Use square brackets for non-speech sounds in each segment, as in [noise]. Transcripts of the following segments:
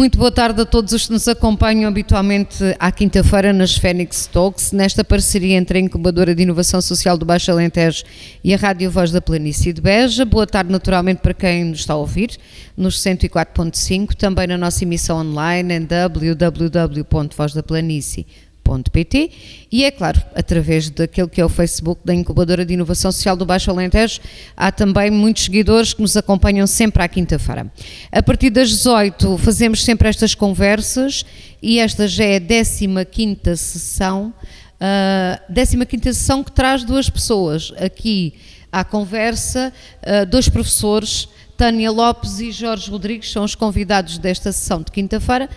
Muito boa tarde a todos os que nos acompanham habitualmente à quinta-feira nas Fênix Talks, nesta parceria entre a Incubadora de Inovação Social do Baixo Alentejo e a Rádio Voz da Planície de Beja. Boa tarde naturalmente para quem nos está a ouvir nos 104.5, também na nossa emissão online em www.vozdaplanície.com e é claro, através daquele que é o Facebook da Incubadora de Inovação Social do Baixo Alentejo, há também muitos seguidores que nos acompanham sempre à quinta-feira. A partir das 18 fazemos sempre estas conversas e esta já é a 15 sessão, uh, 15 sessão que traz duas pessoas aqui à conversa, uh, dois professores, Tânia Lopes e Jorge Rodrigues, são os convidados desta sessão de quinta-feira.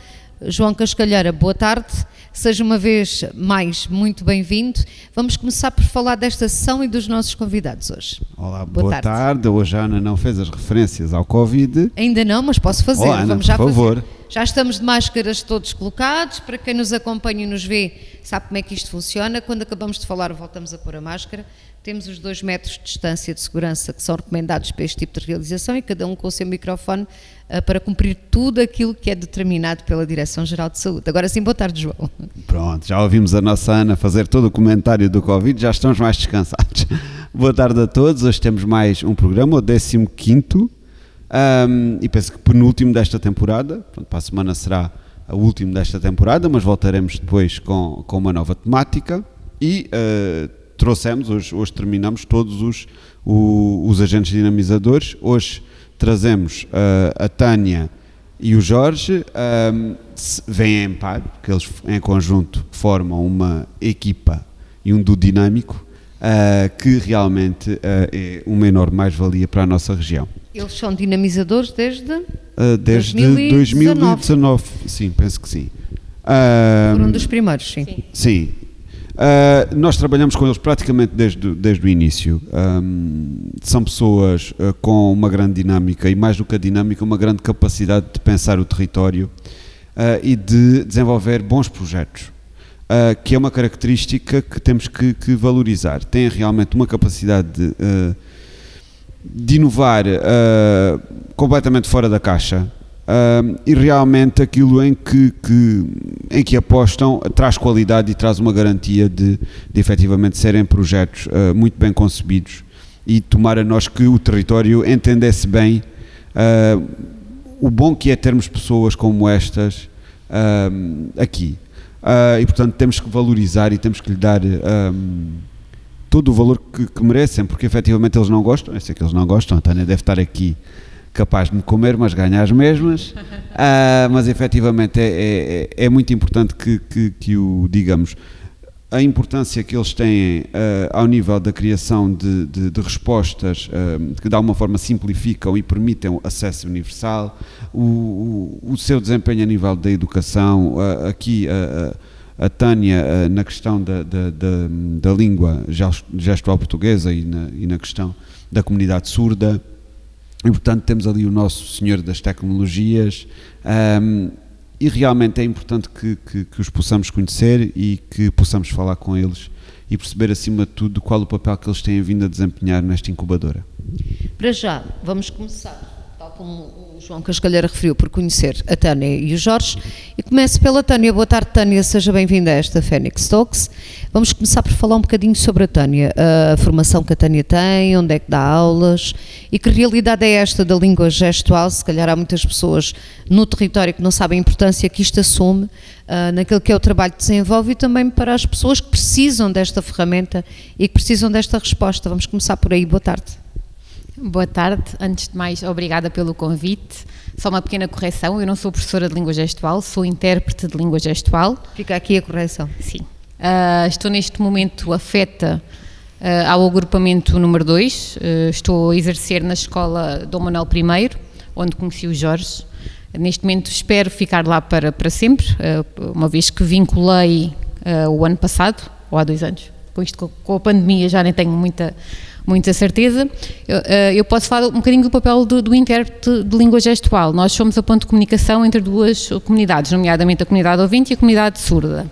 João Cascalheira, boa tarde. Seja uma vez mais muito bem-vindo. Vamos começar por falar desta sessão e dos nossos convidados hoje. Olá, boa, boa tarde. tarde. Hoje a Ana não fez as referências ao Covid. Ainda não, mas posso fazer. Olá, Ana, Vamos já por favor. Fazer. Já estamos de máscaras todos colocados. Para quem nos acompanha e nos vê, sabe como é que isto funciona. Quando acabamos de falar, voltamos a pôr a máscara. Temos os dois metros de distância de segurança que são recomendados para este tipo de realização e cada um com o seu microfone uh, para cumprir tudo aquilo que é determinado pela Direção-Geral de Saúde. Agora sim, boa tarde, João. Pronto, já ouvimos a nossa Ana fazer todo o comentário do Covid, já estamos mais descansados. [laughs] boa tarde a todos, hoje temos mais um programa, o 15 um, e penso que penúltimo desta temporada, para a semana será o último desta temporada, mas voltaremos depois com, com uma nova temática e... Uh, trouxemos, hoje, hoje terminamos todos os, o, os agentes dinamizadores. Hoje trazemos uh, a Tânia e o Jorge, um, vêm em par, porque eles em conjunto formam uma equipa e um do dinâmico, uh, que realmente uh, é uma enorme mais-valia para a nossa região. Eles são dinamizadores desde? Uh, desde 2019. 2019. Sim, penso que sim. Foram um dos primeiros, sim. Sim. sim. Uh, nós trabalhamos com eles praticamente desde, desde o início. Um, são pessoas uh, com uma grande dinâmica e, mais do que a dinâmica, uma grande capacidade de pensar o território uh, e de desenvolver bons projetos, que é uma característica que temos que, que valorizar. Têm realmente uma capacidade de, de inovar completamente fora da caixa. Uh, e realmente aquilo em que, que, em que apostam traz qualidade e traz uma garantia de, de efetivamente serem projetos uh, muito bem concebidos e tomar a nós que o território entendesse bem uh, o bom que é termos pessoas como estas aqui. e portanto temos que valorizar e temos que lhe dar todo o valor que, que merecem, porque efetivamente eles não gostam, eu sei que eles não gostam, a Tânia deve estar aqui capaz de me comer, mas ganha as mesmas. Uh, mas efetivamente é, é, é, muito importante que, que, que, o digamos. A importância que eles têm uh, ao nível da criação de, de, de respostas uh, que de alguma forma simplificam e permitem acesso universal, o, o, o seu desempenho a nível da educação, aqui a, a Tânia na questão da, da, da, da língua gestual portuguesa e na, e na questão da comunidade surda, e portanto temos ali o nosso Senhor das Tecnologias um, e realmente é importante que, que, que, os possamos conhecer e que possamos falar com eles e perceber acima de tudo qual o papel que eles têm vindo a desempenhar nesta incubadora. Para já, vamos começar como o João Cascalheira referiu, por conhecer a Tânia e o Jorge. E começo pela Tânia. Boa tarde, Tânia. Seja bem-vinda a esta Fênix Talks. Vamos começar por falar um bocadinho sobre a Tânia, a formação que a Tânia tem, onde é que dá aulas e que realidade é esta da língua gestual. Se calhar há muitas pessoas no território que não sabem a importância que isto assume uh, naquilo que é o trabalho que desenvolve e também para as pessoas que precisam desta ferramenta e que precisam desta resposta. Vamos começar por aí. Boa tarde. Boa tarde. Antes de mais, obrigada pelo convite. Só uma pequena correção: eu não sou professora de língua gestual, sou intérprete de língua gestual. Fica aqui a correção. Sim. Uh, estou neste momento afeta uh, ao agrupamento número 2. Uh, ah, estou a exercer na escola Dom Manuel I, onde conheci o Jorge. Neste momento espero ficar lá para, para sempre, uma vez que vinculei o ano passado, ou há dois anos. Com isto, com a pandemia, já nem tenho muita muita certeza. Eu, eh, eu, posso falar um bocadinho do papel do, do intérprete de língua gestual. Nós somos a ponto de comunicação entre duas comunidades, nomeadamente a comunidade ouvinte e a comunidade surda.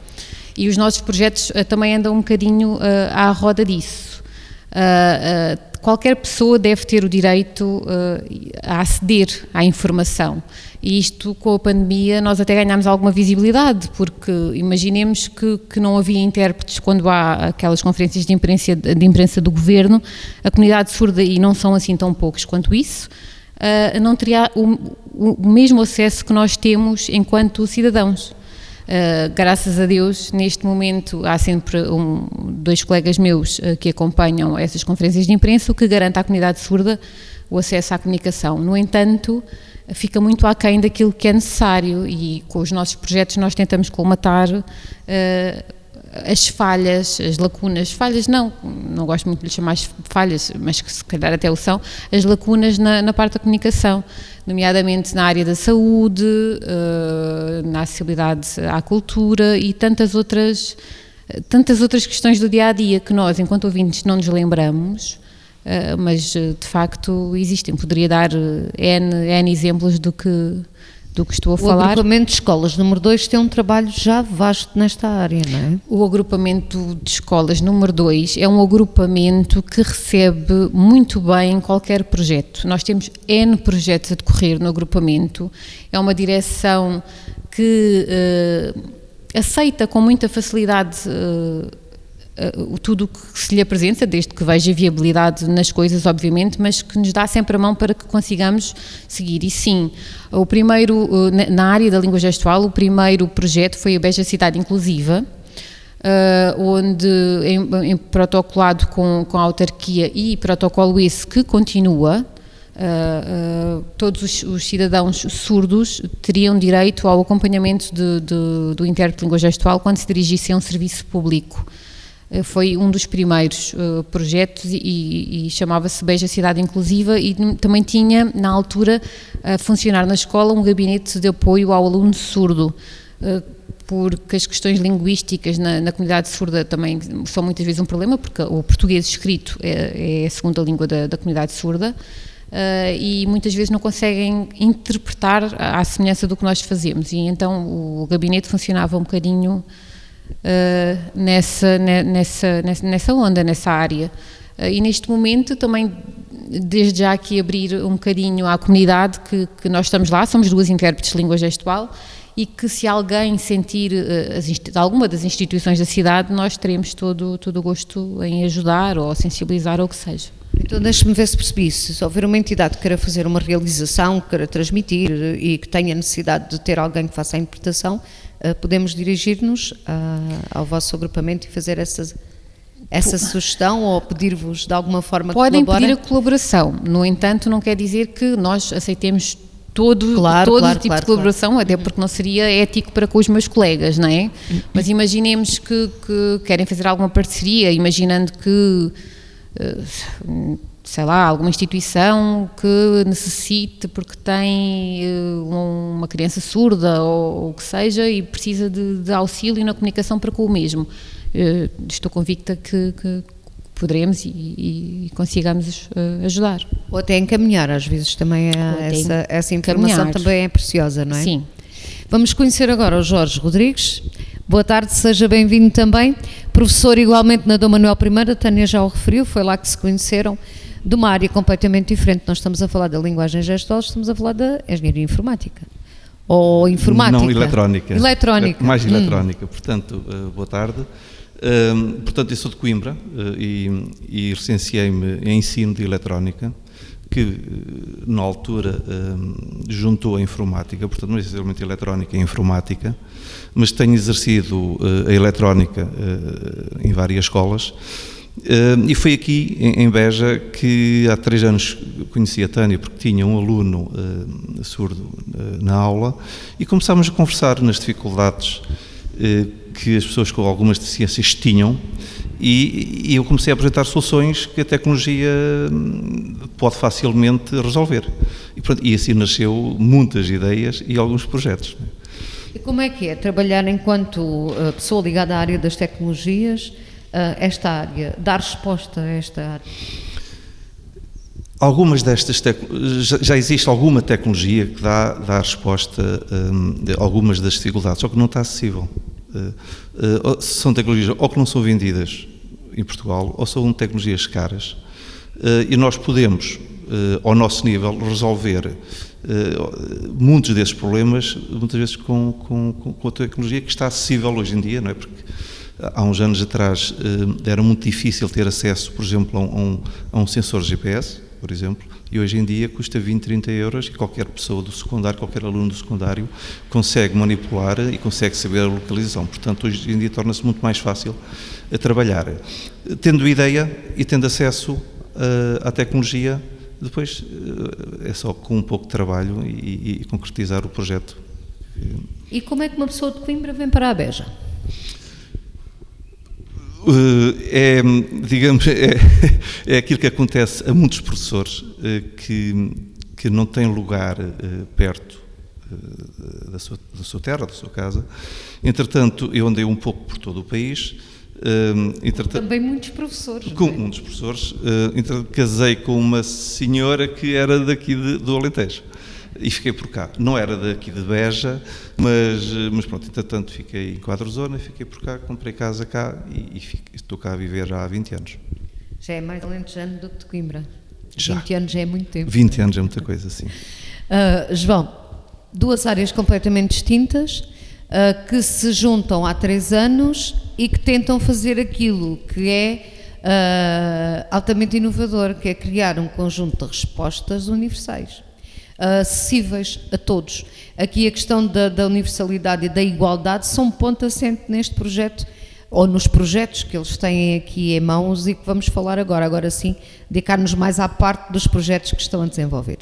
E os nossos projetos uh, também andam um bocadinho uh, à roda disso. Qualquer pessoa deve ter o direito a aceder à informação. E isto, com a pandemia, nós até ganhámos alguma visibilidade, porque imaginemos que, que não havia intérpretes quando há aquelas conferências de imprensa, de imprensa do governo, a comunidade surda, e não são assim tão poucos quanto isso, uh, não teria o, o, mesmo acesso que nós temos enquanto cidadãos. Uh, graças a Deus, neste momento há sempre um, dois colegas meus uh, que acompanham essas conferências de imprensa, o que garante à comunidade surda o acesso à comunicação. No entanto, fica muito aquém daquilo que é necessário e com os nossos projetos nós tentamos colmatar uh, as falhas, as lacunas, falhas não, não gosto muito de lhe chamar falhas, mas que se calhar até o são, as lacunas na, na parte da comunicação, nomeadamente na área da saúde, uh, na acessibilidade à cultura e tantas outras, tantas outras questões do dia a dia que nós, enquanto ouvintes, não nos lembramos Uh, mas de facto existem. Poderia dar N, N exemplos do que, do que estou a o falar. O agrupamento de escolas número 2 tem um trabalho já vasto nesta área, não é? O agrupamento de escolas número 2 é um agrupamento que recebe muito bem qualquer projeto. Nós temos N projetos a decorrer no agrupamento, é uma direção que uh, aceita com muita facilidade. Uh, uh, tudo o que se lhe apresenta, desde que veja viabilidade nas coisas, obviamente, mas que nos dá sempre a mão para que consigamos seguir. E sim, o primeiro, uh, na área da língua gestual, o primeiro projeto foi a Beja Cidade Inclusiva, Uh, onde em, em, protocolado com, com a autarquia e protocolo esse que continua, uh, uh, todos os, os, cidadãos surdos teriam direito ao acompanhamento de, de, do intérprete de língua gestual quando se dirigissem a um serviço público. Eh, foi um dos primeiros uh, projetos e, e chamava-se Beija Cidade Inclusiva e também tinha, na altura, a funcionar na escola um gabinete de apoio ao aluno surdo, uh, porque as questões linguísticas na, na, comunidade surda também são muitas vezes um problema, porque o português escrito é, é a segunda língua da, da comunidade surda. Uh, e muitas vezes não conseguem interpretar à semelhança do que nós fazemos. E então o gabinete funcionava um bocadinho uh, nessa, nessa, nessa onda, nessa área. Uh, e neste momento também, desde já aqui abrir um bocadinho à comunidade que, que nós estamos lá, somos duas intérpretes de língua gestual e que se alguém sentir uh, alguma das instituições da cidade, nós teremos todo, todo o gosto em ajudar ou sensibilizar ou o que seja. Então deixe-me ver se percebi, se houver uma entidade que queira fazer uma realização, que queira transmitir e que tenha necessidade de ter alguém que faça a interpretação, podemos dirigir-nos uh, ao vosso agrupamento e fazer essas, essa sugestão ou pedir-vos de alguma forma Podem que pedir a colaboração, no entanto não quer dizer que nós aceitemos todo, claro, todo claro, tipo claro, de colaboração, até porque não seria ético para com os meus colegas, não é? Mas imaginemos que, que querem fazer alguma parceria, imaginando que eh, sei lá, alguma instituição que necessite porque tem eh, uma criança surda ou o que seja e precisa de, de, auxílio na comunicação para com o mesmo. Eh, estou convicta que, que poderemos e, e, consigamos ajudar. Ou até encaminhar, às vezes também é essa, essa informação também é preciosa, não é? Sim. Vamos conhecer agora o Jorge Rodrigues. Boa tarde, seja bem-vindo também. Professor igualmente na Dom Manuel I, a Tânia já o referiu, foi lá que se conheceram, de uma área completamente diferente. Nós estamos a falar da linguagem gestual, estamos a falar da engenharia informática. Ou informática? Não, eletrónica. Eletrónica. Mais hum. eletrónica. Hum. Portanto, uh, boa tarde. Uh, portanto, eu sou de Coimbra uh, e, e licenciei-me em ensino de eletrónica que eh, na altura um, juntou a informática, portanto não é essencialmente eletrónica e informática, mas tenho exercido uh, a eletrónica uh, em várias escolas e foi aqui em, Beja que há três anos conheci a Tânia porque tinha um aluno surdo na aula e começámos a conversar nas dificuldades que as pessoas com algumas deficiências tinham e, eu comecei a apresentar soluções que a tecnologia hum, pode facilmente resolver. E, pronto, e assim nasceu muitas ideias e alguns projetos. E como é que é trabalhar enquanto uh, pessoa ligada à área das tecnologias, esta área, dar resposta a esta área? Algumas destas já existe alguma tecnologia que dá, dá resposta a algumas das dificuldades, só que não está acessível. Uh, uh, são tecnologias ou que não são vendidas em Portugal, ou são tecnologias caras, e nós podemos, ao nosso nível, resolver muitos desses problemas, muitas vezes com, com, com a tecnologia que está acessível hoje em dia, não é? Porque há uns anos atrás era muito difícil ter acesso, por exemplo, a um, a um sensor GPS, por exemplo, e hoje em dia custa 20, 30 euros e qualquer pessoa do secundário, qualquer aluno do secundário consegue manipular e consegue saber a localização. Portanto, hoje em dia torna-se muito mais fácil a trabalhar. Tendo ideia e tendo acesso uh, à tecnologia, depois é só com um pouco de trabalho e, e, concretizar o projeto. E como é que uma pessoa de Coimbra vem para a Beja? Eh, é, digamos, é, é aquilo que acontece a muitos professores eh, que, que não têm lugar eh, perto da sua, da sua terra, da sua casa. Entretanto, eu andei um pouco por todo o país. Também muitos professores. Com é? muitos professores. casei com uma senhora que era daqui de, do Alentejo e fiquei por cá. Não era daqui de Beja, mas, mas pronto, entretanto fiquei em quadro zona, fiquei por cá, comprei casa cá e, e fico, estou cá a viver já há 20 anos. Já é mais alentejano do que de Coimbra. Já. 20 anos já é muito tempo. 20 anos é muita coisa, sim. Uh, João, duas áreas completamente distintas uh, que se juntam há três anos e que tentam fazer aquilo que é uh, altamente inovador, que é criar um conjunto de respostas universais acessíveis a todos. Aqui a questão da, da universalidade e da igualdade são ponto assente neste projeto ou nos projetos que eles têm aqui em mãos e que vamos falar agora. Agora sim, dedicar-nos mais à parte dos projetos que estão a desenvolver.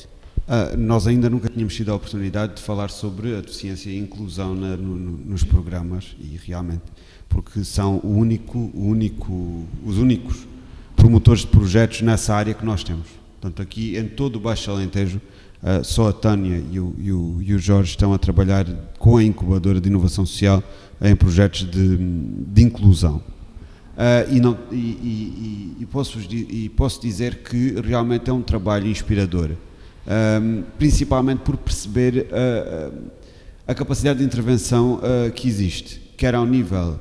Uh, nós ainda nunca tínhamos tido a oportunidade de falar sobre a deficiência e inclusão na, no, nos programas e realmente, porque são o único, o único, os únicos promotores de projetos nessa área que nós temos. Portanto, aqui em todo o Baixo Alentejo Uh, só a Tânia e o, e, o, e o, Jorge estão a trabalhar com a incubadora de inovação social em projetos de, de inclusão. Uh, e, não, e, posso, e posso dizer que realmente é um trabalho inspirador, uh, principalmente por perceber a capacidade de intervenção que existe, quer ao nível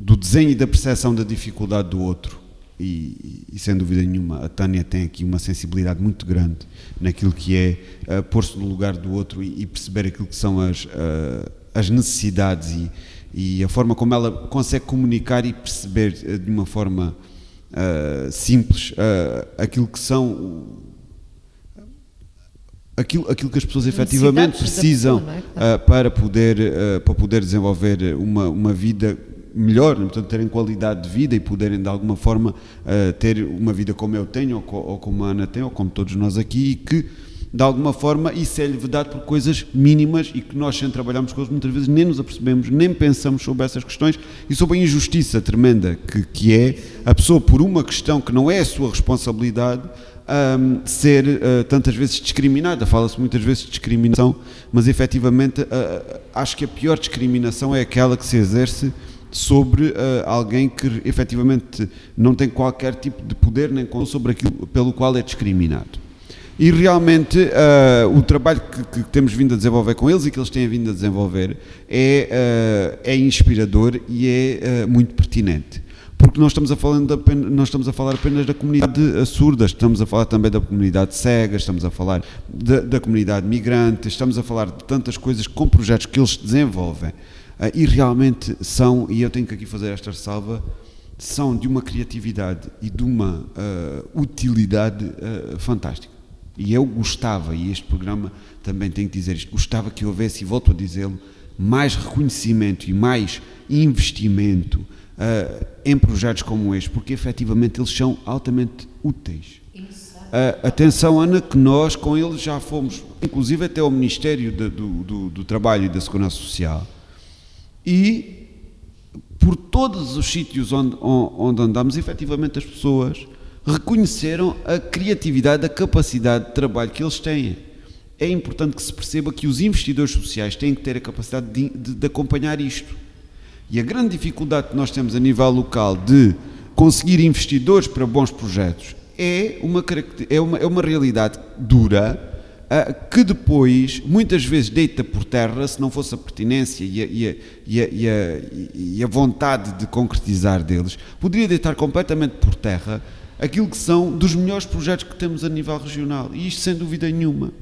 do desenho e da percepção da dificuldade do outro, e, e, sem dúvida nenhuma a Tânia tem aqui uma sensibilidade muito grande naquilo que é uh, pôr-se no lugar do outro e, e, perceber aquilo que são as, uh, as necessidades e, e, a forma como ela consegue comunicar e perceber uh, de uma forma simples aquilo que são aquilo, aquilo que as pessoas efetivamente precisam pessoa, é? para, poder, para poder desenvolver uma, uma vida melhor, portanto, terem qualidade de vida e poderem de alguma forma uh, ter uma vida como eu tenho, ou, ou, como a Ana tem, ou como todos nós aqui, e que de alguma forma isso é-lhe vedado por coisas mínimas e que nós, sem trabalharmos com eles, muitas vezes nem nos apercebemos, nem pensamos sobre essas questões e sobre a injustiça tremenda que, que é a pessoa, por uma questão que não é a sua responsabilidade, um, ser uh, tantas vezes discriminada. Fala-se muitas vezes de discriminação, mas efetivamente uh, acho que a pior discriminação é aquela que se exerce sobre uh, alguém que efetivamente não tem qualquer tipo de poder nem controle sobre aquilo pelo qual é discriminado. E realmente uh, o trabalho que, que, temos vindo a desenvolver com eles e que eles têm vindo a desenvolver é, uh, é inspirador e é muito pertinente. Porque nós estamos, a apenas, nós estamos a falar apenas da comunidade surda, estamos a falar também da comunidade cega, estamos a falar da, da comunidade migrante, estamos a falar de tantas coisas com projetos que eles desenvolvem e realmente são, e eu tenho que aqui fazer esta ressalva, são de uma criatividade e de uma uh, utilidade uh, fantástica. E eu gostava, e este programa também tem que dizer isto, gostava que houvesse, e volto a dizê-lo, mais reconhecimento e mais investimento uh, em projetos como este, porque efetivamente eles são altamente úteis. Uh, atenção, Ana, que nós com eles já fomos, inclusive até ao Ministério de, do, do, do Trabalho e da Segurança Social, e por todos os sítios onde, onde andamos, efetivamente as pessoas reconheceram a criatividade, a capacidade de trabalho que eles têm. É importante que se perceba que os investidores sociais têm que ter a capacidade de, de, de acompanhar isto. E a grande dificuldade que nós temos a nível local de conseguir investidores para bons projetos é uma, é uma, é uma realidade dura que depois, muitas vezes, deita por terra, se não fosse a pertinência e a, e a, e a, e a vontade de concretizar deles, poderia deitar completamente por terra aquilo que são dos melhores projetos que temos a nível regional. E isto sem dúvida nenhuma.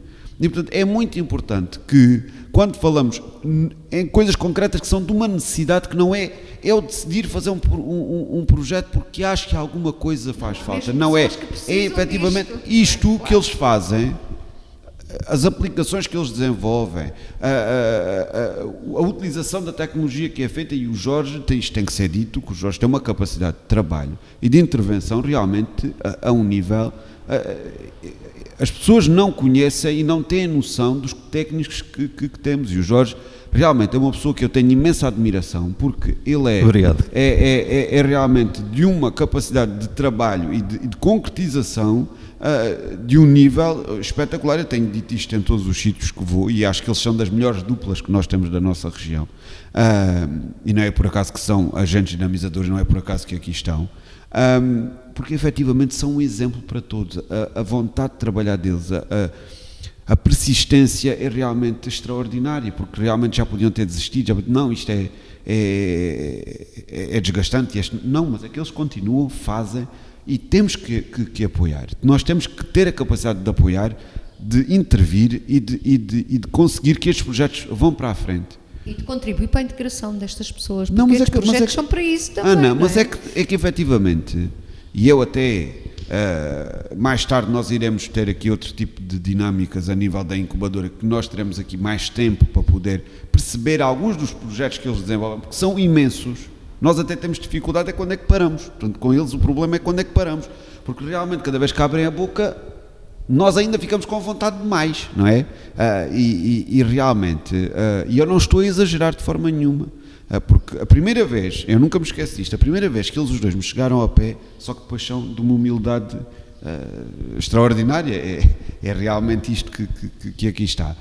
E, portanto, é muito importante que, quando falamos em coisas concretas que são de uma necessidade que não é eu decidir fazer um, um, um projeto porque acho que alguma coisa faz falta. Não é. É efetivamente isto que eles fazem as aplicações que eles desenvolvem, a, a, a, a, utilização da tecnologia que é feita, e o Jorge, tem, isto tem que ser dito, que o Jorge tem uma capacidade de trabalho e de intervenção realmente a, um nível. as pessoas não conhecem e não têm noção dos técnicos que, que, que, temos, e o Jorge realmente é uma pessoa que eu tenho imensa admiração, porque ele é, é, é, é, é realmente de uma capacidade de trabalho e de, e de concretização uh, de um nível espetacular. Eu tenho dito isto em todos os sítios que vou e acho que eles são das melhores duplas que nós temos da nossa região. Uh, e não é por acaso que são agentes dinamizadores, não é por acaso que aqui estão. Um, porque efetivamente são um exemplo para todos. A, a vontade de trabalhar deles, a, a, a, persistência é realmente extraordinária, porque realmente já podiam ter desistido, já, não, isto é, é, é, é desgastante, este, não, mas é que eles continuam, fazem, e temos que, que, que, apoiar. Nós temos que ter a capacidade de apoiar, de intervir e de, e de, e de conseguir que estes projetos vão para a frente. E de contribuir para a integração destas pessoas, porque não, mas é que, projetos é que, são para isso também. Ah, não, não mas é? é? que, é que efetivamente, e eu até Uh, mais tarde nós iremos ter aqui outro tipo de dinâmicas a nível da incubadora, que nós teremos aqui mais tempo para poder perceber alguns dos projetos que eles desenvolvem, porque são imensos, nós até temos dificuldade é quando é que paramos. Portanto, com eles o problema é quando é que paramos. Porque realmente, cada vez que abrem a boca, nós ainda ficamos com vontade de mais, não é? Uh, e, e, e, realmente, uh, e eu não estou a exagerar de forma nenhuma. Uh, porque a primeira vez, eu nunca me esqueço disto, a primeira vez que eles os dois me chegaram a pé, só que depois são de uma humildade extraordinária, é, é, realmente isto que, que, que aqui está.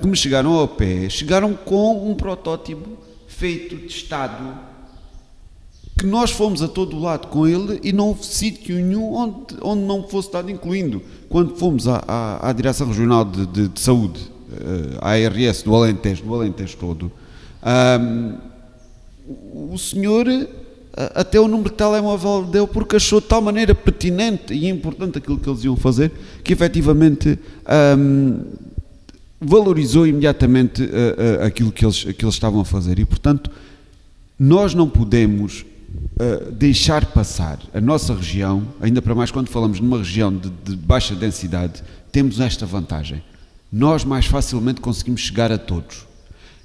que me chegaram ao pé, chegaram com um protótipo feito, testado, que nós fomos a todo lado com ele e não houve sítio nenhum onde, onde não fosse dado, incluindo quando fomos à, à, à Direção Regional de, de, de Saúde, eh, à ARS do Alentejo, do Alentejo todo, o senhor até o número de telemóvel deu porque achou de tal maneira pertinente e importante aquilo que eles iam fazer que efetivamente um, valorizou imediatamente uh, uh, aquilo que eles, que eles estavam a fazer e, portanto, nós não podemos uh, deixar passar a nossa região, ainda para mais quando falamos numa região de, de baixa densidade, temos esta vantagem. Nós mais facilmente conseguimos chegar a todos.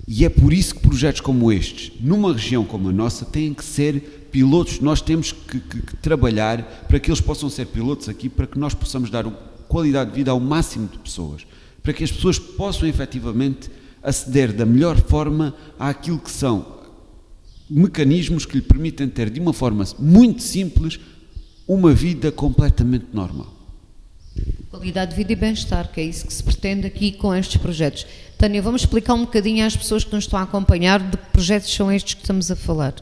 E é por isso que projetos como estes, numa região como a nossa, têm que ser pilotos. Nós temos que, que, que trabalhar para que eles possam ser pilotos aqui, para que nós possamos dar qualidade de vida ao máximo de pessoas para que as pessoas possam efetivamente aceder da melhor forma àquilo que são mecanismos que lhe permitem ter de uma forma muito simples uma vida completamente normal. Qualidade de vida e bem-estar, que é isso que se pretende aqui com estes projetos. Tânia, vamos explicar um bocadinho às pessoas que nos estão a acompanhar de que projetos são estes que estamos a falar.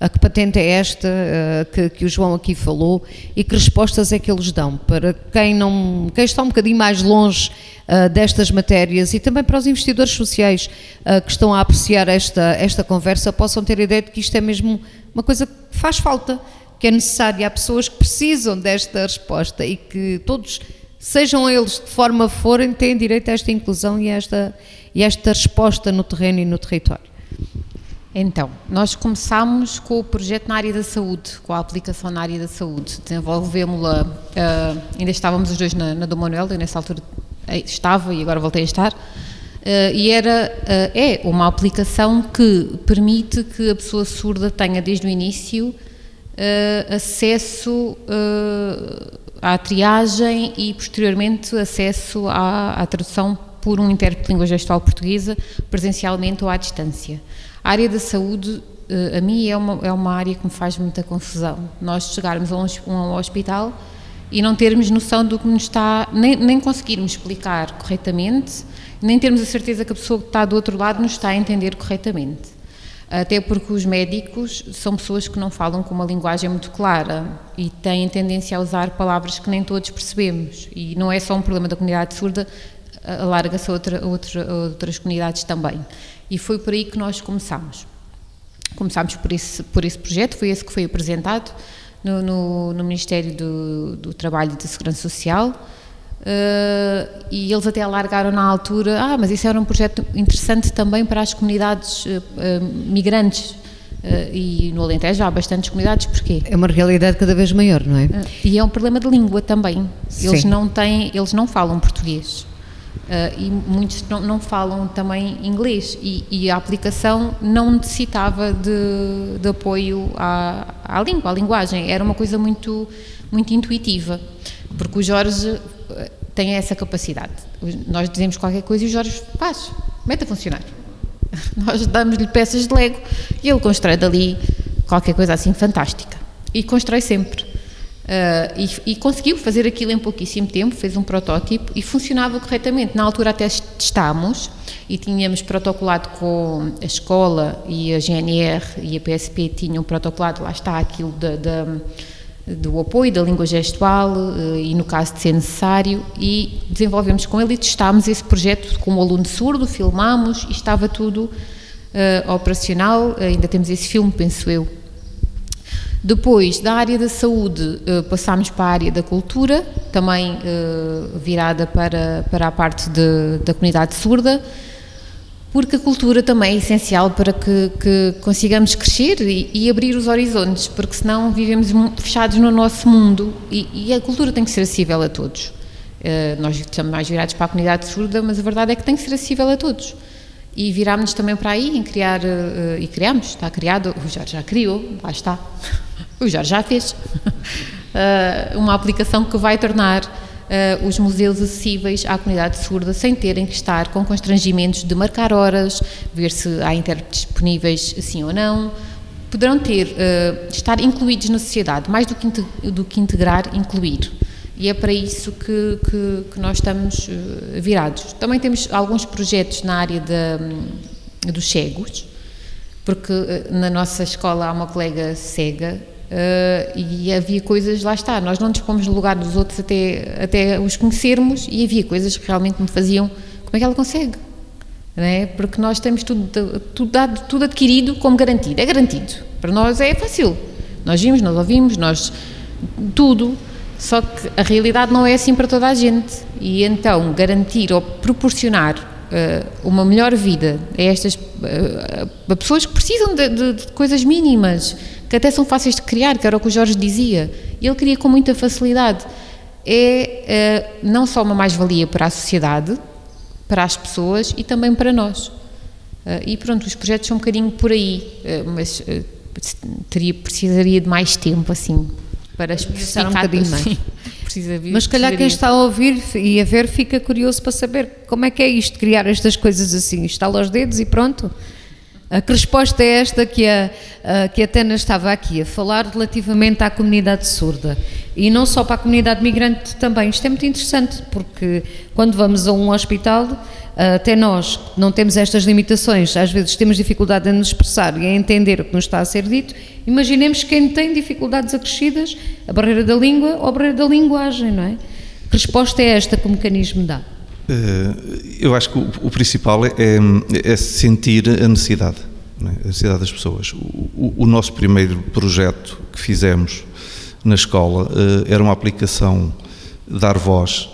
A que patente é esta uh, que, que, o João aqui falou e que respostas é que eles dão para quem, não, quem está um bocadinho mais longe uh, destas matérias e também para os investidores sociais uh, que estão a apreciar esta, esta conversa possam ter a ideia de que isto é mesmo uma coisa que faz falta, que é necessária. Há pessoas que precisam desta resposta e que todos, sejam eles de forma forem, têm direito a esta inclusão e a esta, e esta resposta no terreno e no território. Então, nós começámos com o projeto na área da saúde, com a aplicação na área da saúde. Desenvolvemos-la, uh, ainda estávamos os dois na, na Dom Manuel, eu nessa altura eh, estava e agora voltei a estar, uh, e era, uh, é uma aplicação que permite que a pessoa surda tenha desde o início acesso à triagem e posteriormente acesso à, à tradução por um intérprete de língua gestual portuguesa, presencialmente ou à distância. A área da saúde, eh, a mim, é uma, é uma área que me faz muita confusão. Nós chegarmos a um, a um hospital e não termos noção do que nos está, nem, nem conseguirmos explicar corretamente, nem termos a certeza que a pessoa que está do outro lado nos está a entender corretamente. Até porque os médicos são pessoas que não falam com uma linguagem muito clara e têm tendência a usar palavras que nem todos percebemos. E não é só um problema da comunidade surda, alarga-se a, outra, outra, outras comunidades também. E foi por aí que nós começámos. Começámos por esse, por esse projeto, foi esse que foi apresentado. no, no, no Ministério do, do, Trabalho e da Segurança Social. Uh, e eles até alargaram na altura, ah, mas isso era um projeto interessante também para as comunidades uh, uh, migrantes. e no Alentejo há bastantes comunidades, porquê? É uma realidade cada vez maior, não é? e é um problema de língua também. Eles não têm, eles não falam português. Uh, e muitos não, não, falam também inglês e, e, a aplicação não necessitava de, de apoio à, à, língua, à linguagem, era uma coisa muito, muito intuitiva, porque o Jorge eh, tem essa capacidade. Nós dizemos qualquer coisa e o Jorge faz, mete a funcionar. [laughs] Nós damos-lhe peças de Lego e ele constrói dali qualquer coisa assim fantástica. E constrói sempre. Uh, e, e, conseguiu fazer aquilo em pouquíssimo tempo, fez um protótipo e funcionava corretamente. Na altura até testámos e tínhamos protocolado com a escola e a GNR e a PSP tinham protocolado, lá está aquilo da, da, do apoio da língua gestual uh, e no caso de ser necessário e desenvolvemos com ele e testámos esse projeto com o um aluno surdo, filmámos e estava tudo uh, operacional, ainda temos esse filme, penso eu, depois, da área da saúde, eh, passámos para a área da cultura, também eh, virada para, para a parte de, da comunidade surda, porque a cultura também é essencial para que, que consigamos crescer e, e, abrir os horizontes, porque senão vivemos fechados no nosso mundo e, e a cultura tem que ser acessível a todos. Uh, nós estamos mais virados para a comunidade surda, mas a verdade é que tem que ser acessível a todos. E virámos-nos também para aí em criar, uh, e criámos, está criado, o Jorge já criou, lá está, [laughs] o Jorge já fez, uh, [laughs] uma aplicação que vai tornar uh, os museus acessíveis à comunidade surda sem terem que estar com constrangimentos de marcar horas, ver se há intérpretes disponíveis sim ou não. Poderão ter, uh, estar incluídos na sociedade, mais do que, do que integrar, incluir. E é para isso que, que, que nós estamos virados. Também temos alguns projetos na área de, dos cegos, porque na nossa escola há uma colega cega Uh, e havia coisas, lá está, nós não dispomos do lugar dos outros até, até os conhecermos e havia coisas que realmente me faziam, como é que ela consegue? É? Porque nós temos tudo, tudo, dado, tudo adquirido como garantido, é garantido, para nós é fácil, nós vimos, nós ouvimos, nós, tudo, só que a realidade não é assim para toda a gente. E então garantir ou proporcionar uh, uma melhor vida a estas uh, a pessoas que precisam de, de, de coisas mínimas, que até são fáceis de criar, que era o que o Jorge dizia. E ele cria com muita facilidade. É uh, não só uma mais-valia para a sociedade, para as pessoas e também para nós. Uh, e pronto, os projetos são um bocadinho por aí, uh, mas teria, precisaria de mais tempo, assim, para especificar um bocadinho mais. [laughs] Precisa, mas se calhar quem está a ouvir e a ver fica curioso para saber como é que é isto, criar estas coisas assim, estala os dedos e pronto. A resposta é esta que a, a, que a Tena estava aqui a falar relativamente à comunidade surda. E não só para a comunidade migrante também. Isto é muito interessante, porque quando vamos a um hospital, até nós não temos estas limitações, às vezes temos dificuldade em nos expressar e em entender o que nos está a ser dito. Imaginemos quem tem dificuldades acrescidas, a barreira da língua ou a barreira da linguagem, não é? Que resposta é esta que o mecanismo dá? Eh, eu acho que o, principal é, é, sentir a necessidade, é? a necessidade das pessoas. O, o, nosso primeiro projeto que fizemos na escola eh, era uma aplicação Dar Voz,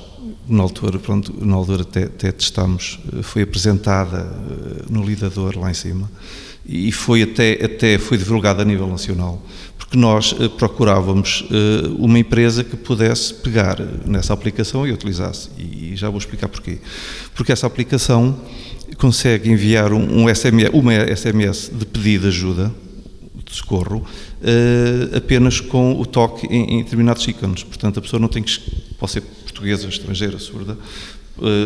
na altura, pronto, na altura até, até testámos, eh, foi apresentada no lidador lá em cima e foi até, até foi divulgada a nível nacional porque nós eh, procurávamos eh, uma empresa que pudesse pegar nessa aplicação e utilizasse. E já vou explicar porquê. Porque essa aplicação consegue enviar um, SMS, uma SMS de pedido de ajuda, de socorro, eh, apenas com o toque em, em determinados ícones. Portanto, a pessoa não tem que, pode ser portuguesa, estrangeira, surda,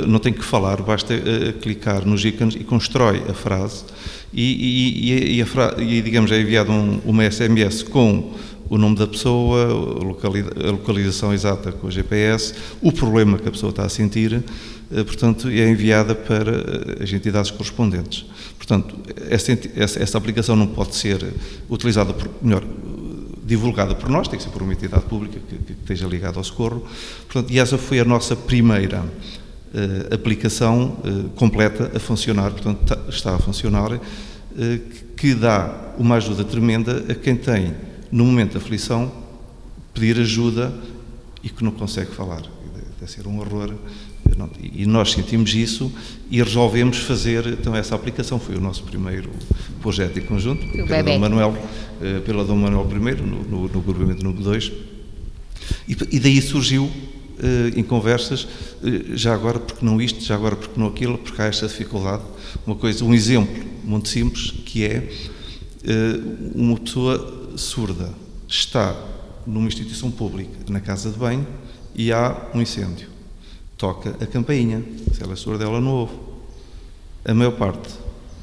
não tem que falar, basta clicar nos ícones e constrói a frase e, e, e, a, e digamos, é enviado um, uma SMS com o nome da pessoa, a localização exata com o GPS, o problema que a pessoa está a sentir, eh, portanto, é enviada para eh, as entidades correspondentes. Portanto, essa, essa, aplicação não pode ser utilizada, por, melhor, divulgada por nós, tem que ser por uma entidade pública que, que esteja ligada ao socorro. Portanto, e essa foi a nossa primeira aplicação uh, completa a funcionar, portanto tá, está a funcionar, uh, que dá uma ajuda tremenda a quem tem, no momento da aflição, pedir ajuda e que não consegue falar. Deve ser um horror. E nós sentimos isso e resolvemos fazer então essa aplicação. Foi o nosso primeiro projeto em conjunto, pela Dom Manuel, eh, pela Dom Manuel I, no, no, no grupamento número 2. E, e daí surgiu em conversas, uh, já agora porque não isto, já agora porque não aquilo, porque há esta dificuldade. Uma coisa, um exemplo muito simples que é uh, uma pessoa surda está numa instituição pública, na casa de banho, e há um incêndio. Toca a campainha. Se ela é surda, ela não ouve. A maior parte,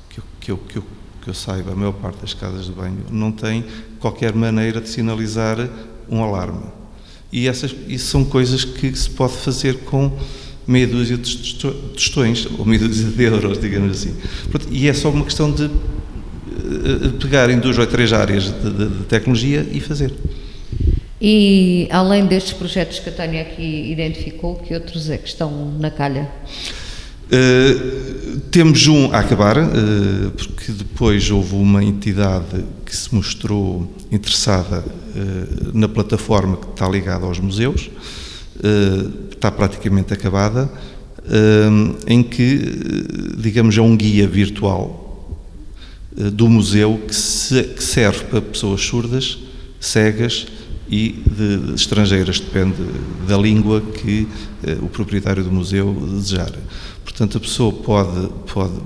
que eu, que eu, que eu, que eu saiba, a maior parte das casas de banho não tem qualquer maneira de sinalizar um alarme e essas isso são coisas que se pode fazer com meia dúzia de tostões, ou meia dúzia de euros, digamos assim. E é só uma questão de eh, pegar em duas ou três áreas de, de, de tecnologia e fazer. E além destes projetos que a Tânia aqui identificou, que outros é que estão na calha? Uh, temos um a acabar, uh, porque depois houve uma entidade que se mostrou interessada uh, na plataforma que está ligada aos museus, está praticamente acabada, em que, digamos, é um guia virtual do museu que, se, que, serve para pessoas surdas, cegas e de, estrangeiras, depende da língua que o proprietário do museu desejar. Portanto, a pessoa pode, pode eh,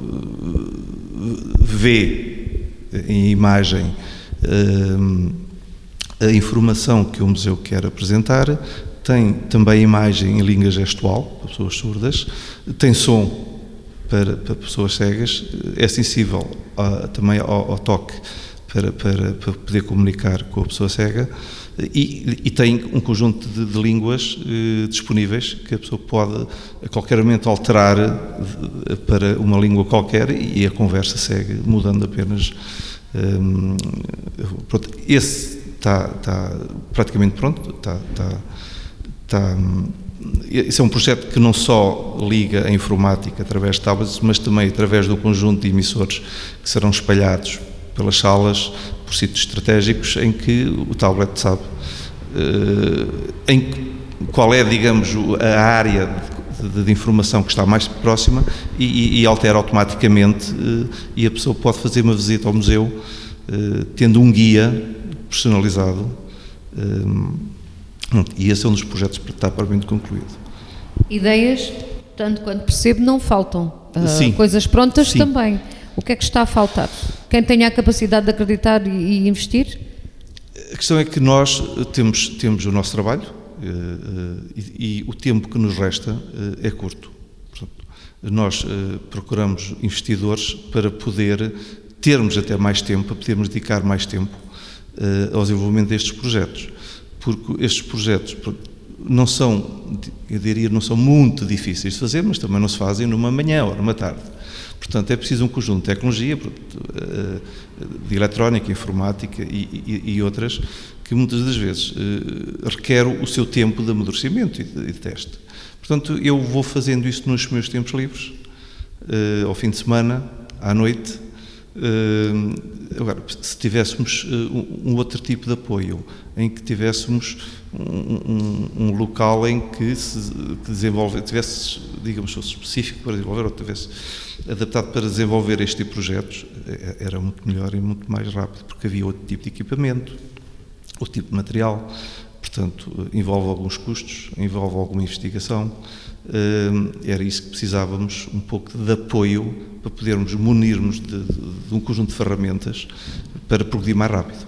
ver em imagem eh, a informação que o museu quer apresentar, tem também imagem em língua gestual, para pessoas surdas, tem som para, para pessoas cegas, é sensível a, também ao, ao toque para, para, para, poder comunicar com a pessoa cega e, e tem um conjunto de, de línguas eh, disponíveis que a pessoa pode a qualquer momento alterar eh, para uma língua qualquer e a conversa segue mudando apenas. Um, pronto, esse está, está, praticamente pronto, está, está, está esse é um projeto que não só liga a informática através de tablets, mas também através do conjunto de emissores que serão espalhados pelas salas por sítios estratégicos em que o tablet sabe uh, em qual é, digamos, a área de, de informação que está mais próxima e, e, altera automaticamente uh, e a pessoa pode fazer uma visita ao museu uh, tendo um guia personalizado e esse é um dos projetos que está para bem concluído. Ideias, tanto quanto percebo, não faltam. Sim. Coisas prontas Sim. também. O que é que está a faltar? Quem tenha a capacidade de acreditar e, e investir? A questão é que nós temos, temos o nosso trabalho uh, e, e, o tempo que nos resta uh, é curto. Portanto, nós procuramos investidores para poder termos até mais tempo, para podermos dedicar mais tempo ao desenvolvimento destes projetos. Porque estes projetos não são, eu diria, não são muito difíceis de fazer, mas também não se fazem numa manhã ou numa tarde. Portanto, é preciso um conjunto de tecnologia, eh, de eletrónica, informática e, e, e outras, que muitas das vezes eh, requer o seu tempo de amadurecimento e de, de teste. Portanto, eu vou fazendo isto nos meus tempos livres, eh, ao fim de semana, à noite, agora, se tivéssemos um outro tipo de apoio, em que tivéssemos um, um, um local em que se que desenvolve, tivesse, digamos, fosse específico para desenvolver, ou tivesse adaptado para desenvolver este tipo de projetos, é, era muito melhor e muito mais rápido, porque havia outro tipo de equipamento, outro tipo de material, portanto, envolve alguns custos, envolve alguma investigação, era isso que precisávamos, um pouco de apoio para podermos munirmos de, de, de um conjunto de ferramentas para progredir mais rápido.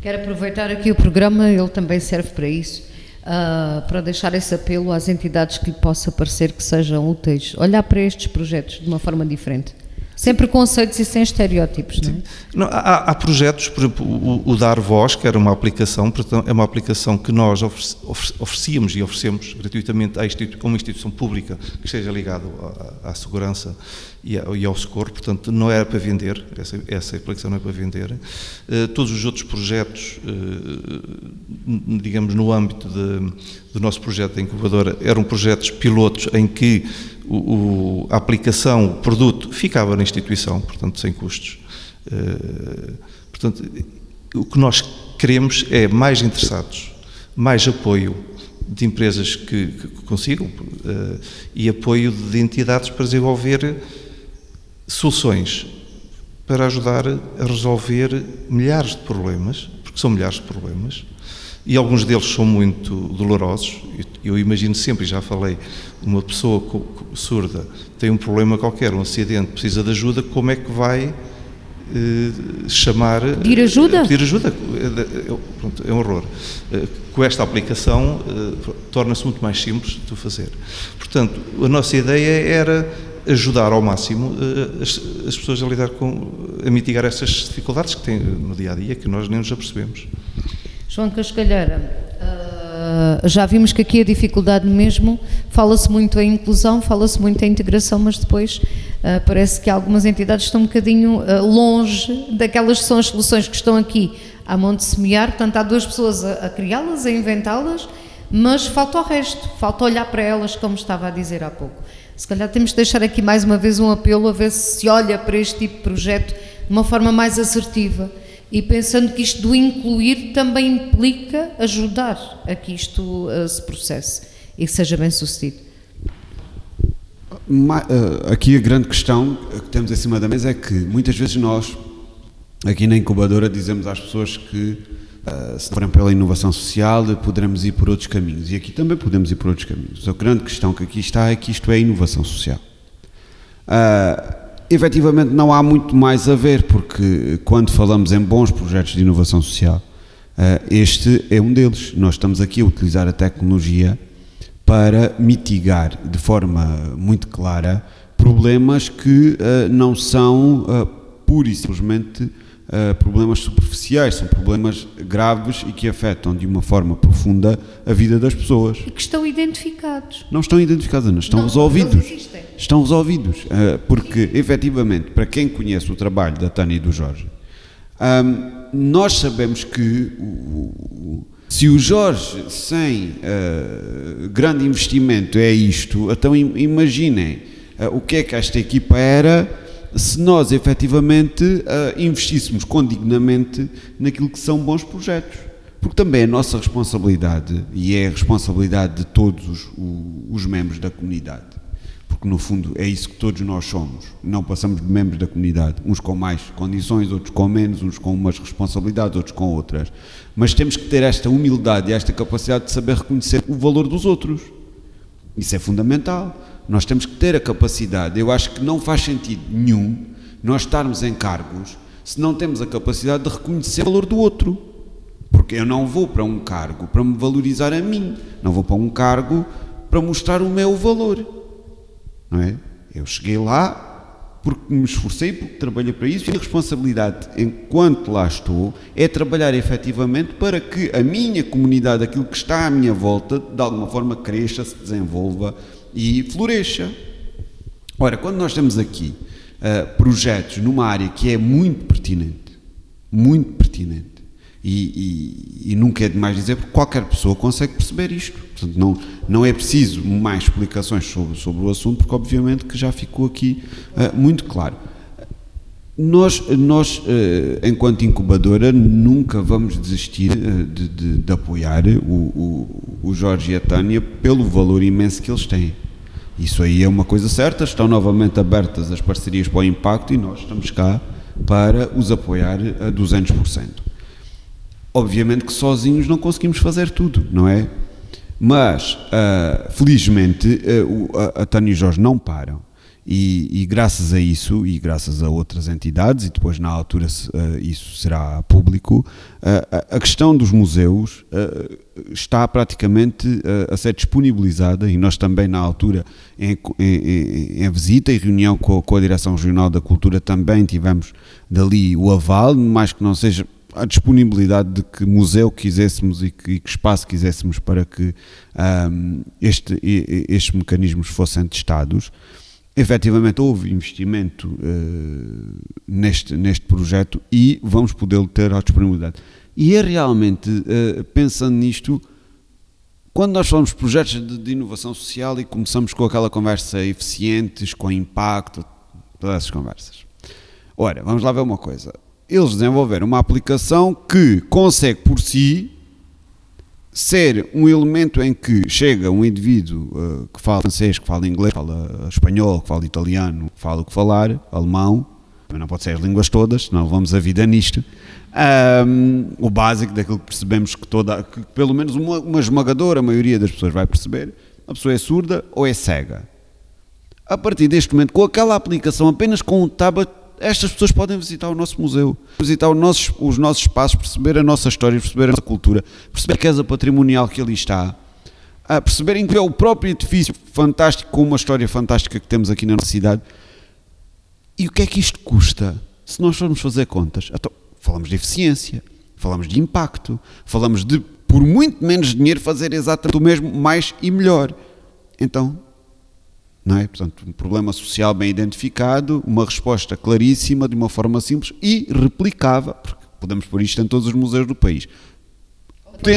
Quero aproveitar aqui o programa, ele também serve para isso, uh, para deixar esse apelo às entidades que lhe possa parecer que sejam úteis, olhar para estes projetos de uma forma diferente. Sem preconceitos e sem estereótipos, não é? Não, há, há, projetos, por exemplo, o, Dar Voz, que era uma aplicação, é uma aplicação que nós oferecíamos e oferecemos gratuitamente a, a uma instituição pública que esteja ligada à, à segurança e, e, ao socorro, portanto não era para vender, essa, essa aplicação não é para vender. Uh, todos os outros projetos, uh, digamos, no âmbito de, do nosso projeto da incubadora, eram projetos pilotos em que o, a aplicação, o produto, ficava na instituição, portanto, sem custos. Uh, portanto, o que nós queremos é mais interessados, mais apoio de empresas que, que consigam uh, e apoio de entidades para desenvolver soluções para ajudar a resolver milhares de problemas, porque são milhares de problemas, e alguns deles são muito dolorosos. Eu imagino sempre, já falei, uma pessoa surda tem um problema qualquer, um acidente, precisa de ajuda, como é que vai eh, chamar. Pedir ajuda? Eh, pedir ajuda. É, pronto, é um horror. Eh, com esta aplicação torna-se muito mais simples de fazer. Portanto, a nossa ideia era ajudar ao máximo as, as pessoas a lidar com, a mitigar essas dificuldades que têm no dia a dia, que nós nem nos apercebemos. João Cascalheira, uh, já vimos que aqui a dificuldade mesmo, fala-se muito em inclusão, fala-se muito em integração, mas depois uh, parece que algumas entidades estão um bocadinho uh, longe daquelas que são as soluções que estão aqui à mão de semear, portanto há duas pessoas a, a criá-las, a inventá-las, mas falta o resto, falta olhar para elas, como estava a dizer há pouco. Se calhar temos de deixar aqui mais uma vez um apelo a ver se se olha para este tipo de projeto de uma forma mais assertiva e pensando que isto do incluir também implica ajudar a que isto uh, se processe e que seja bem sucedido. Eh, aqui a grande questão que temos em cima da mesa é que muitas vezes nós, aqui na incubadora, dizemos às pessoas que uh, se forem pela inovação social poderemos ir por outros caminhos e aqui também podemos ir por outros caminhos. A grande questão que aqui está é que isto é inovação social. Uh, efetivamente não há muito mais a ver, porque quando falamos em bons projetos de inovação social, eh, este é um deles. Nós estamos aqui a utilizar a tecnologia para mitigar de forma muito clara problemas que eh, não são eh, pura e simplesmente uh, problemas superficiais, são problemas graves e que afetam de uma forma profunda a vida das pessoas. E que estão identificados. Não estão identificados, não, estão não, resolvidos. Estão resolvidos, uh, porque efetivamente, para quem conhece o trabalho da Tânia e do Jorge, um, nós sabemos que o, o, se o Jorge, sem uh, grande investimento, é isto, então imaginem uh, o que é que esta equipa era se nós efetivamente uh, investíssemos condignamente naquilo que são bons projetos. Porque também é nossa responsabilidade e é a responsabilidade de todos os, os membros da comunidade. Porque no fundo é isso que todos nós somos. Não passamos de membros da comunidade, uns com mais condições, outros com menos, uns com umas responsabilidades, outros com outras. Mas temos que ter esta humildade e esta capacidade de saber reconhecer o valor dos outros. Isso é fundamental. Nós temos que ter a capacidade. Eu acho que não faz sentido nenhum nós estarmos em cargos se não temos a capacidade de reconhecer o valor do outro. Porque eu não vou para um cargo para me valorizar a mim, não vou para um cargo para mostrar o meu valor. Não é? Eu cheguei lá porque me esforcei, porque trabalhei para isso, e a responsabilidade, enquanto lá estou, é trabalhar efetivamente para que a minha comunidade, aquilo que está à minha volta, de alguma forma cresça, se desenvolva e floresça. Ora, quando nós temos aqui uh, projetos numa área que é muito pertinente, muito pertinente, e, e, e, nunca é demais dizer, porque qualquer pessoa consegue perceber isto. Portanto, não, não é preciso mais explicações sobre, sobre o assunto, porque obviamente que já ficou aqui uh, muito claro. Nós, nós uh, enquanto incubadora, nunca vamos desistir uh, de, de, de, apoiar o, o, o Jorge e a Tânia pelo valor imenso que eles têm. Isso aí é uma coisa certa, estão novamente abertas as parcerias para o impacto e nós estamos cá para os apoiar a 200%. Obviamente que sozinhos não conseguimos fazer tudo, não é? Mas, uh, felizmente, uh, a, a Tânia e Jorge não param. E, e, graças a isso, e graças a outras entidades, e depois na altura uh, isso será público, a questão dos museus está praticamente a ser disponibilizada, e nós também na altura, em, em, em visita e reunião com, com a Direção Regional da Cultura, também tivemos dali o aval, mais que não seja a disponibilidade de que museu quiséssemos e que, e que espaço quiséssemos para que um, este, estes mecanismos fossem testados. Efetivamente houve investimento uh, neste, neste projeto e vamos poder ter a disponibilidade. E é realmente, uh, pensando nisto, quando nós falamos de projetos de, de, inovação social e começamos com aquela conversa eficientes, com impacto, todas essas conversas. Ora, vamos lá ver uma coisa eles desenvolveram uma aplicação que consegue por si ser um elemento em que chega um indivíduo uh, que fala francês, que fala inglês, que fala espanhol, que fala italiano, que fala o que falar, alemão, não pode ser as línguas todas, senão vamos a vida nisto. Um, o básico daquilo que percebemos que toda, que pelo menos uma, uma esmagadora maioria das pessoas vai perceber, a pessoa é surda ou é cega. A partir deste momento, com aquela aplicação, apenas com um tablet, estas pessoas podem visitar o nosso museu, visitar os nossos, os nossos espaços, perceber a nossa história, perceber a nossa cultura, perceber a riqueza patrimonial que ali está, a perceberem que é o próprio edifício fantástico, com uma história fantástica que temos aqui na nossa cidade. E o que é que isto custa? Se nós formos fazer contas, então, falamos de eficiência, falamos de impacto, falamos de, por muito menos dinheiro, fazer exatamente o mesmo, mais e melhor. Então, não é? Portanto, um problema social bem identificado, uma resposta claríssima, de uma forma simples e replicável, porque podemos pôr isto em todos os museus do país.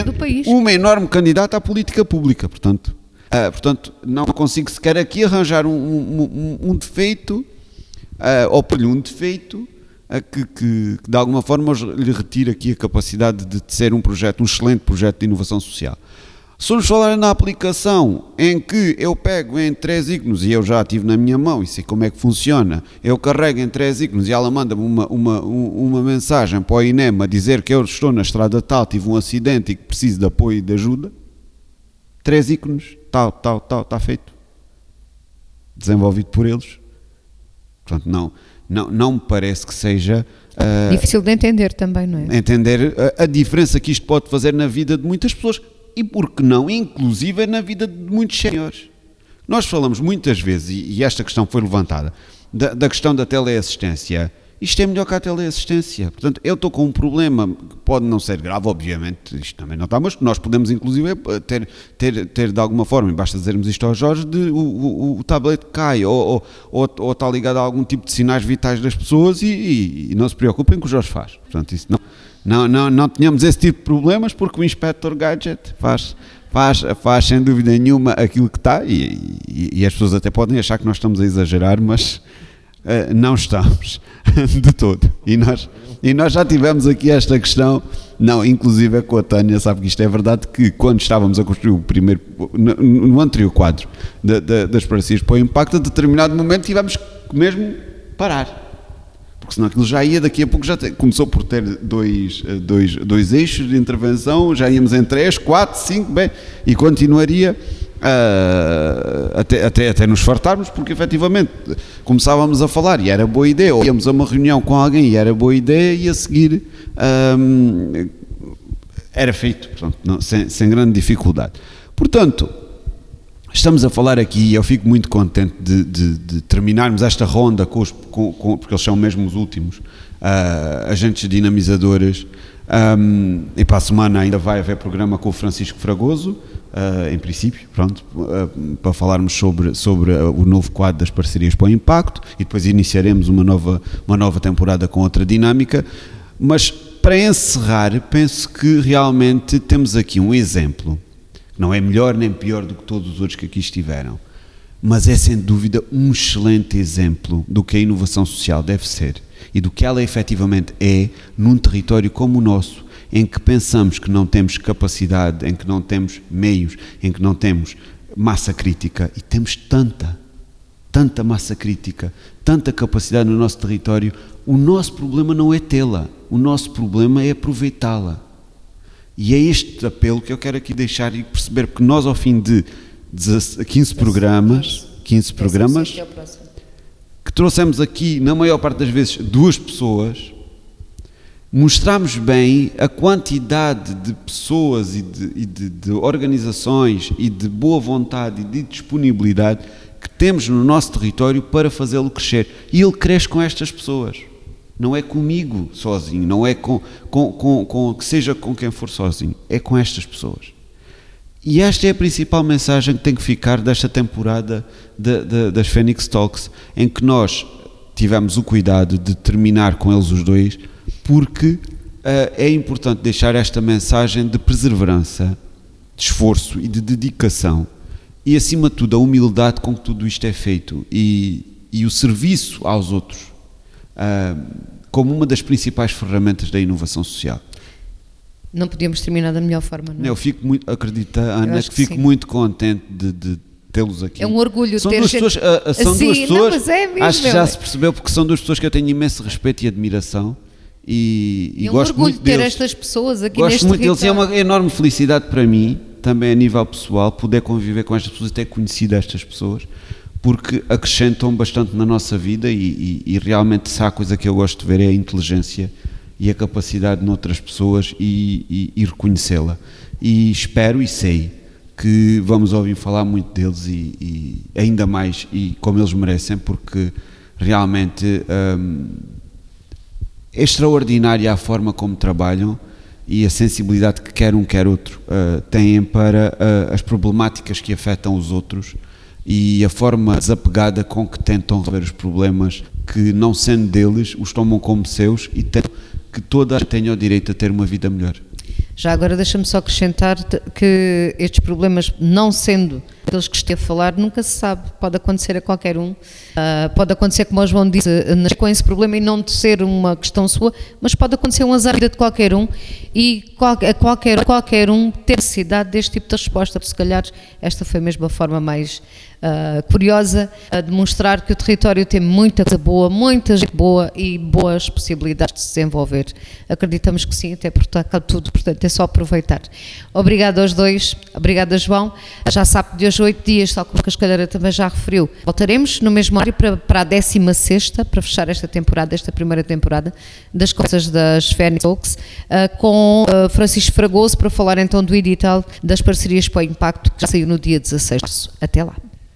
do país. Uma enorme candidata à política pública, portanto. Uh, portanto, não consigo sequer aqui arranjar um, um, um, um defeito, ou pôr-lhe um defeito, uh, que, que, que, de alguma forma lhe retire aqui a capacidade de, de ser um projeto, um excelente projeto de inovação social. Se vamos falar na aplicação em que eu pego em três íconos e eu já tive na minha mão e sei como é que funciona, eu carrego em três íconos e ela manda-me uma, uma, uma mensagem para o INEM a dizer que eu estou na estrada tal, tive um acidente e que preciso de apoio e de ajuda, três íconos, tal, tal, tal, está feito. Desenvolvido por eles. Portanto, não, não, não me parece que seja. Uh, Difícil de entender também, não é? Entender a, a diferença que isto pode fazer na vida de muitas pessoas e, por que não, inclusive na vida de muitos senhores. Nós falamos muitas vezes, e, esta questão foi levantada, da, da questão da teleassistência. Isto é melhor que a teleassistência. Portanto, eu estou com um problema que pode não ser grave, obviamente, isto também não está, mas nós podemos, inclusive, ter, ter, ter de alguma forma, e basta dizermos isto ao Jorge, de, o, o, o tablet cai ou, ou, ou, ou, está ligado a algum tipo de sinais vitais das pessoas e, e, e não se preocupem que o Jorge faz. Portanto, isso não não, não, não tínhamos esse tipo de problemas porque o Inspector Gadget faz, faz, faz sem dúvida nenhuma aquilo que está e, e, e as pessoas até podem achar que nós estamos a exagerar, mas uh, não estamos [laughs] de todo. E nós, e nós já tivemos aqui esta questão, não, inclusive é com a Tânia, sabe que isto é verdade, que quando estávamos a construir o primeiro, no, no anterior quadro de, das parecidas para o impacto, a determinado momento tivemos que mesmo parar porque senão aquilo já ia, daqui a pouco já te, começou por ter dois, eh, dois, dois eixos de intervenção, já íamos em três, quatro, cinco, bem, e continuaria uh, até, até, até nos fartarmos, porque efetivamente começávamos a falar e era boa ideia, ou íamos a uma reunião com alguém e era boa ideia, e a seguir um, era feito, portanto, não, sem, sem grande dificuldade. Portanto, Estamos a falar aqui, e eu fico muito contente de, de, de terminarmos esta ronda, com os, com, com, porque eles são mesmo os últimos, uh, agentes dinamizadores. Um, e para a semana ainda vai haver programa com o Francisco Fragoso, uh, em princípio, pronto, uh, para falarmos sobre, sobre o novo quadro das parcerias para o impacto e depois iniciaremos uma nova, uma nova temporada com outra dinâmica. Mas para encerrar, penso que realmente temos aqui um exemplo não é melhor nem pior do que todos os outros que aqui estiveram, mas é sem dúvida um excelente exemplo do que a inovação social deve ser e do que ela efetivamente é num território como o nosso, em que pensamos que não temos capacidade, em que não temos meios, em que não temos massa crítica e temos tanta, tanta massa crítica, tanta capacidade no nosso território. O nosso problema não é tê-la, o nosso problema é aproveitá-la. E é este apelo que eu quero aqui deixar e perceber, porque nós, ao fim de 15 programas, 15 programas, que trouxemos aqui, na maior parte das vezes, duas pessoas, mostramos bem a quantidade de pessoas e, de, e de, de organizações e de boa vontade e de disponibilidade que temos no nosso território para fazê-lo crescer. E ele cresce com estas pessoas. Não é comigo sozinho, não é com, com, com, com que seja com quem for sozinho, é com estas pessoas. E esta é a principal mensagem que tem que ficar desta temporada de, de, das Phoenix Talks, em que nós tivemos o cuidado de terminar com eles os dois, porque uh, é importante deixar esta mensagem de perseverança, de esforço e de dedicação, e acima de tudo a humildade com que tudo isto é feito e, e o serviço aos outros como uma das principais ferramentas da inovação social. Não podíamos terminar da melhor forma, não é? Eu fico muito, acredita, Ana, acho que, que fico sim. muito contente de, de tê-los aqui. É um orgulho são ter duas gente- pessoas, ah, ah, são Sim, duas não, pessoas, mas é mesmo, acho que já é. se percebeu porque são duas pessoas que eu tenho imenso respeito e admiração e, e É um gosto orgulho muito ter deles. estas pessoas aqui Gosto neste muito deles e é uma enorme felicidade para mim, também a nível pessoal, poder conviver com estas pessoas e ter conhecido estas pessoas, porque acrescentam bastante na nossa vida e, e- e realmente se há coisa que eu gosto de ver é a inteligência e a capacidade noutras pessoas e, e- reconhecê-la. E espero e sei que vamos ouvir falar muito deles e, e ainda mais e como eles merecem, porque realmente hum, é extraordinária a forma como trabalham e a sensibilidade que quer um quer outro uh, têm para uh, as problemáticas que afetam os outros e a forma desapegada com que tentam resolver os problemas que não sendo deles os tomam como seus e tentam que todas tenham o direito a ter uma vida melhor. Já agora deixa-me só acrescentar que estes problemas, não sendo aqueles que esteve a falar, nunca se sabe, pode acontecer a qualquer um. Ah, pode acontecer, como o João disse, nascer com esse problema e não ser uma questão sua, mas pode acontecer um azar de qualquer um e qual- a qualquer, qualquer um ter necessidade deste tipo de resposta. Se calhar esta foi mesmo a forma mais ah, curiosa a demonstrar que o território tem muita coisa boa, muita gente boa e boas possibilidades de se desenvolver. Acreditamos que sim, até cá tudo, portanto é só aproveitar. Obrigada aos dois, obrigada João. Já sabe de hoje oito dias, tal como a Cascalheira também já referiu, voltaremos no mesmo horário para, para a 16 para fechar esta temporada, esta primeira temporada das coisas das Fênix Talks, ah, com ah, Francisco Fragoso para falar então do edital das parcerias para o impacto que já saiu no dia 16 de março. Até lá.